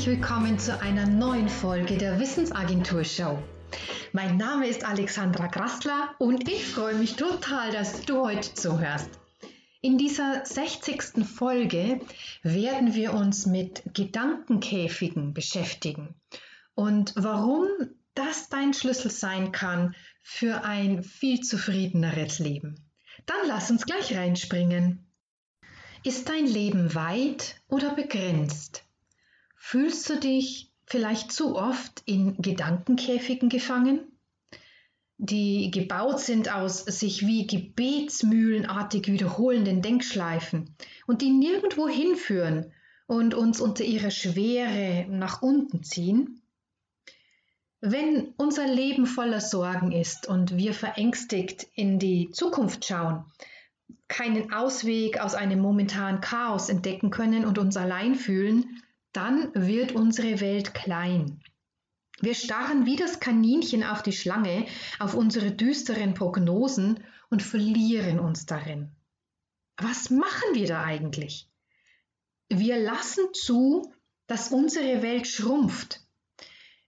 herzlich willkommen zu einer neuen Folge der Wissensagentur Show. Mein Name ist Alexandra Grassler und ich freue mich total, dass du heute zuhörst. In dieser 60. Folge werden wir uns mit Gedankenkäfigen beschäftigen und warum das dein Schlüssel sein kann für ein viel zufriedeneres Leben. Dann lass uns gleich reinspringen. Ist dein Leben weit oder begrenzt? Fühlst du dich vielleicht zu oft in Gedankenkäfigen gefangen, die gebaut sind aus sich wie gebetsmühlenartig wiederholenden Denkschleifen und die nirgendwo hinführen und uns unter ihrer Schwere nach unten ziehen? Wenn unser Leben voller Sorgen ist und wir verängstigt in die Zukunft schauen, keinen Ausweg aus einem momentanen Chaos entdecken können und uns allein fühlen, dann wird unsere Welt klein. Wir starren wie das Kaninchen auf die Schlange, auf unsere düsteren Prognosen und verlieren uns darin. Was machen wir da eigentlich? Wir lassen zu, dass unsere Welt schrumpft.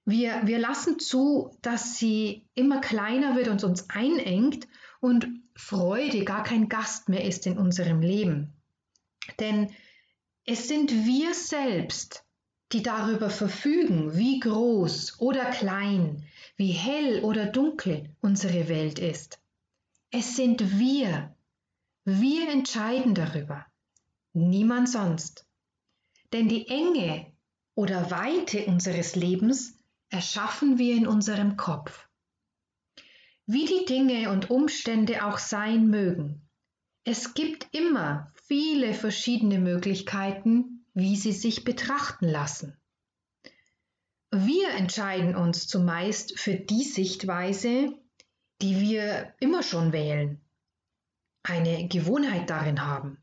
Wir, wir lassen zu, dass sie immer kleiner wird und uns einengt und Freude gar kein Gast mehr ist in unserem Leben. Denn es sind wir selbst, die darüber verfügen, wie groß oder klein, wie hell oder dunkel unsere Welt ist. Es sind wir. Wir entscheiden darüber. Niemand sonst. Denn die Enge oder Weite unseres Lebens erschaffen wir in unserem Kopf. Wie die Dinge und Umstände auch sein mögen, es gibt immer viele verschiedene Möglichkeiten, wie sie sich betrachten lassen. Wir entscheiden uns zumeist für die Sichtweise, die wir immer schon wählen, eine Gewohnheit darin haben.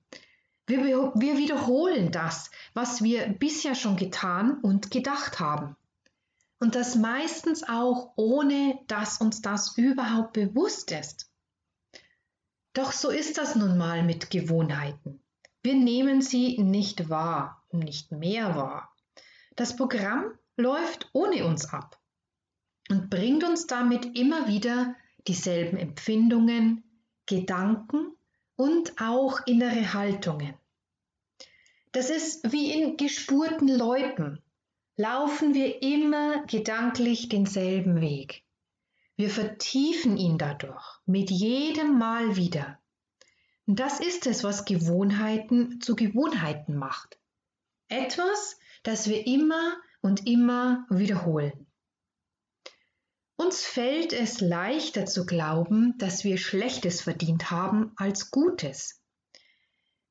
Wir, wir wiederholen das, was wir bisher schon getan und gedacht haben. Und das meistens auch ohne, dass uns das überhaupt bewusst ist. Doch so ist das nun mal mit Gewohnheiten. Wir nehmen sie nicht wahr, nicht mehr wahr. Das Programm läuft ohne uns ab und bringt uns damit immer wieder dieselben Empfindungen, Gedanken und auch innere Haltungen. Das ist wie in gespurten Läupen. Laufen wir immer gedanklich denselben Weg. Wir vertiefen ihn dadurch mit jedem Mal wieder. Das ist es, was Gewohnheiten zu Gewohnheiten macht. Etwas, das wir immer und immer wiederholen. Uns fällt es leichter zu glauben, dass wir Schlechtes verdient haben als Gutes.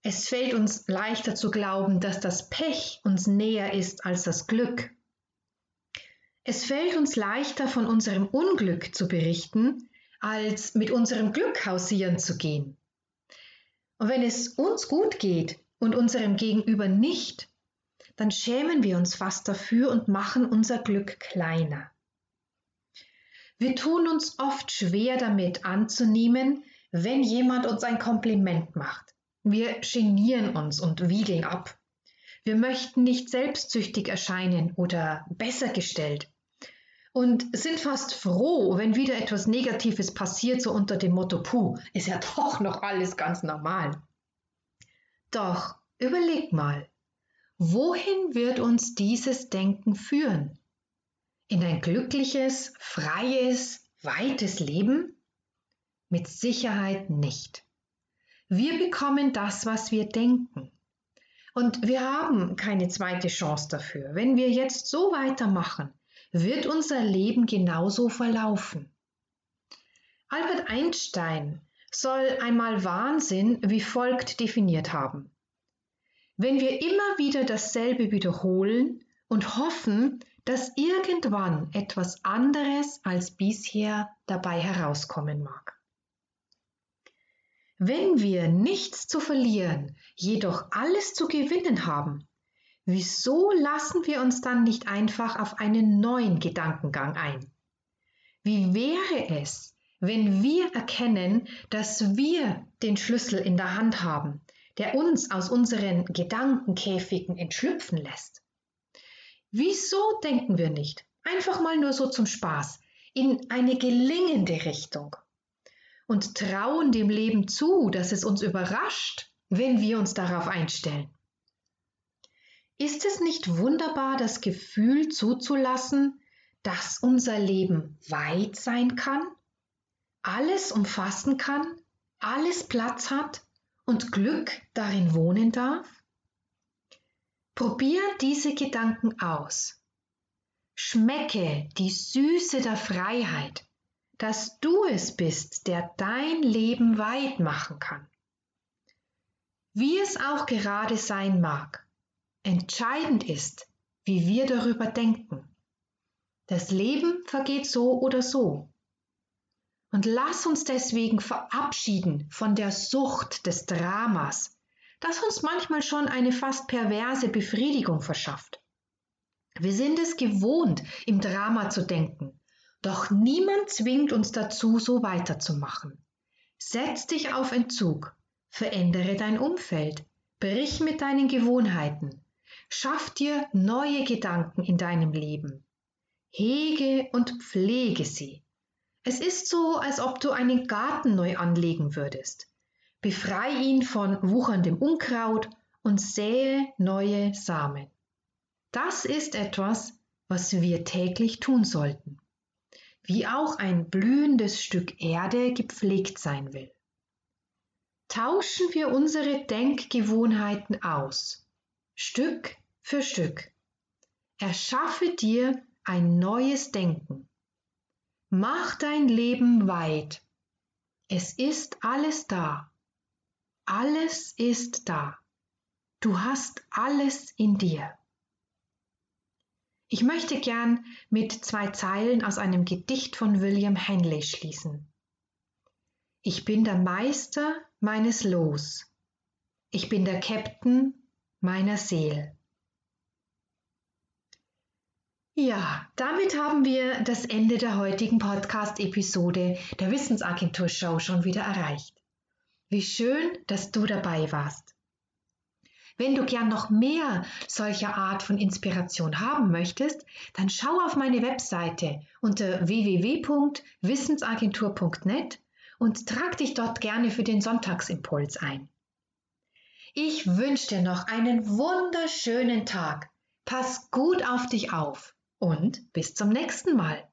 Es fällt uns leichter zu glauben, dass das Pech uns näher ist als das Glück. Es fällt uns leichter, von unserem Unglück zu berichten, als mit unserem Glück hausieren zu gehen. Und wenn es uns gut geht und unserem Gegenüber nicht, dann schämen wir uns fast dafür und machen unser Glück kleiner. Wir tun uns oft schwer damit anzunehmen, wenn jemand uns ein Kompliment macht. Wir genieren uns und wiegeln ab. Wir möchten nicht selbstsüchtig erscheinen oder besser gestellt und sind fast froh, wenn wieder etwas Negatives passiert, so unter dem Motto, puh, ist ja doch noch alles ganz normal. Doch überleg mal, wohin wird uns dieses Denken führen? In ein glückliches, freies, weites Leben? Mit Sicherheit nicht. Wir bekommen das, was wir denken. Und wir haben keine zweite Chance dafür. Wenn wir jetzt so weitermachen, wird unser Leben genauso verlaufen. Albert Einstein soll einmal Wahnsinn wie folgt definiert haben. Wenn wir immer wieder dasselbe wiederholen und hoffen, dass irgendwann etwas anderes als bisher dabei herauskommen mag. Wenn wir nichts zu verlieren, jedoch alles zu gewinnen haben, Wieso lassen wir uns dann nicht einfach auf einen neuen Gedankengang ein? Wie wäre es, wenn wir erkennen, dass wir den Schlüssel in der Hand haben, der uns aus unseren Gedankenkäfigen entschlüpfen lässt? Wieso denken wir nicht? Einfach mal nur so zum Spaß, in eine gelingende Richtung. Und trauen dem Leben zu, dass es uns überrascht, wenn wir uns darauf einstellen. Ist es nicht wunderbar, das Gefühl zuzulassen, dass unser Leben weit sein kann, alles umfassen kann, alles Platz hat und Glück darin wohnen darf? Probier diese Gedanken aus. Schmecke die Süße der Freiheit, dass du es bist, der dein Leben weit machen kann. Wie es auch gerade sein mag, entscheidend ist, wie wir darüber denken. Das Leben vergeht so oder so. Und lass uns deswegen verabschieden von der Sucht des Dramas, das uns manchmal schon eine fast perverse Befriedigung verschafft. Wir sind es gewohnt, im Drama zu denken, doch niemand zwingt uns dazu, so weiterzumachen. Setz dich auf Entzug, verändere dein Umfeld, brich mit deinen Gewohnheiten, schaff dir neue Gedanken in deinem Leben, hege und pflege sie. Es ist so, als ob du einen Garten neu anlegen würdest. Befrei ihn von wucherndem Unkraut und sähe neue Samen. Das ist etwas, was wir täglich tun sollten, wie auch ein blühendes Stück Erde gepflegt sein will. Tauschen wir unsere Denkgewohnheiten aus, Stück für Stück. Erschaffe dir ein neues Denken. Mach dein Leben weit. Es ist alles da. Alles ist da. Du hast alles in dir. Ich möchte gern mit zwei Zeilen aus einem Gedicht von William Henley schließen. Ich bin der Meister meines Los. Ich bin der Captain meiner Seele. Ja, damit haben wir das Ende der heutigen Podcast-Episode der Wissensagentur Show schon wieder erreicht. Wie schön, dass du dabei warst. Wenn du gern noch mehr solcher Art von Inspiration haben möchtest, dann schau auf meine Webseite unter www.wissensagentur.net und trag dich dort gerne für den Sonntagsimpuls ein. Ich wünsche dir noch einen wunderschönen Tag. Pass gut auf dich auf und bis zum nächsten Mal.